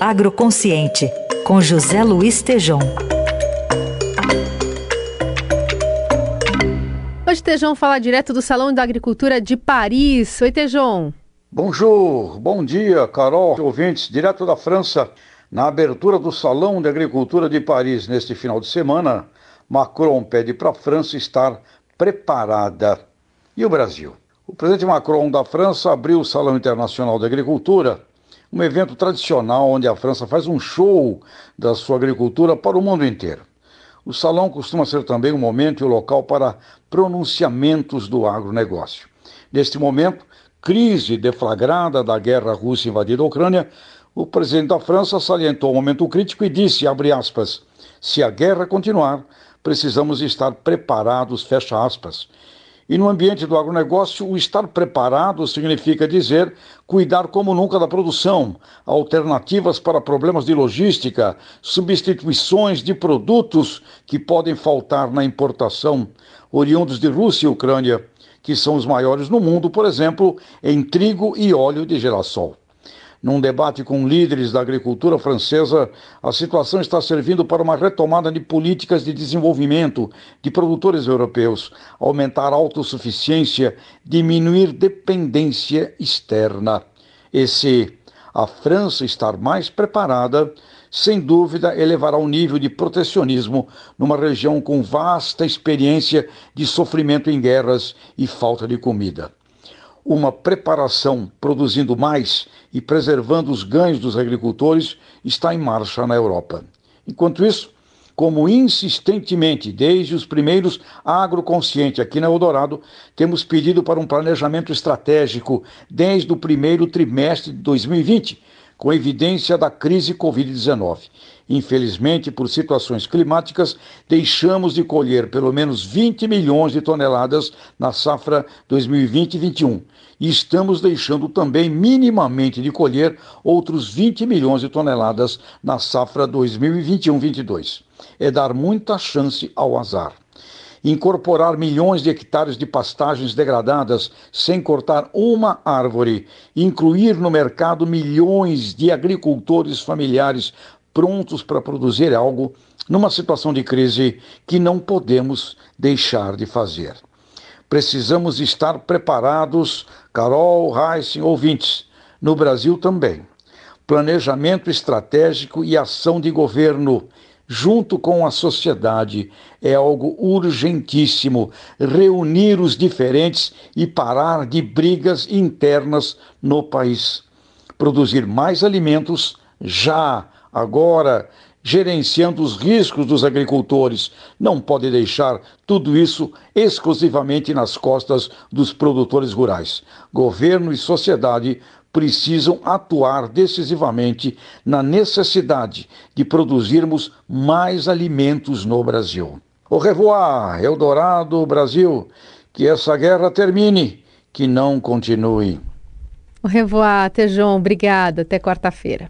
Agroconsciente, com José Luiz Tejom. Hoje Tejão fala direto do Salão da Agricultura de Paris. Oi, Tejão. Bonjour, bom dia, Carol, ouvintes, direto da França. Na abertura do Salão de Agricultura de Paris neste final de semana, Macron pede para a França estar preparada. E o Brasil? O presidente Macron da França abriu o Salão Internacional de Agricultura, um evento tradicional onde a França faz um show da sua agricultura para o mundo inteiro. O salão costuma ser também um momento e um local para pronunciamentos do agronegócio. Neste momento, crise deflagrada da guerra russa invadida a Ucrânia, o presidente da França salientou o momento crítico e disse, abre aspas, se a guerra continuar, precisamos estar preparados, fecha aspas. E no ambiente do agronegócio, o estar preparado significa dizer cuidar como nunca da produção, alternativas para problemas de logística, substituições de produtos que podem faltar na importação, oriundos de Rússia e Ucrânia, que são os maiores no mundo, por exemplo, em trigo e óleo de girassol. Num debate com líderes da agricultura francesa, a situação está servindo para uma retomada de políticas de desenvolvimento de produtores europeus, aumentar a autossuficiência, diminuir dependência externa. E se a França estar mais preparada, sem dúvida elevará o nível de protecionismo numa região com vasta experiência de sofrimento em guerras e falta de comida uma preparação produzindo mais e preservando os ganhos dos agricultores está em marcha na Europa. Enquanto isso, como insistentemente, desde os primeiros agroconsciente aqui na Eldorado, temos pedido para um planejamento estratégico desde o primeiro trimestre de 2020, com evidência da crise Covid-19. Infelizmente, por situações climáticas, deixamos de colher pelo menos 20 milhões de toneladas na safra 2020-21 e estamos deixando também minimamente de colher outros 20 milhões de toneladas na safra 2021-22. É dar muita chance ao azar incorporar milhões de hectares de pastagens degradadas sem cortar uma árvore, incluir no mercado milhões de agricultores familiares prontos para produzir algo numa situação de crise que não podemos deixar de fazer. Precisamos estar preparados, Carol, Heissen, ouvintes, no Brasil também. Planejamento estratégico e ação de governo junto com a sociedade. É algo urgentíssimo reunir os diferentes e parar de brigas internas no país. Produzir mais alimentos já, agora, gerenciando os riscos dos agricultores. Não pode deixar tudo isso exclusivamente nas costas dos produtores rurais. Governo e sociedade precisam atuar decisivamente na necessidade de produzirmos mais alimentos no Brasil. Au revoir, Eldorado, Brasil. Que essa guerra termine, que não continue. Au revoir, Tejon. Obrigada. Até quarta-feira.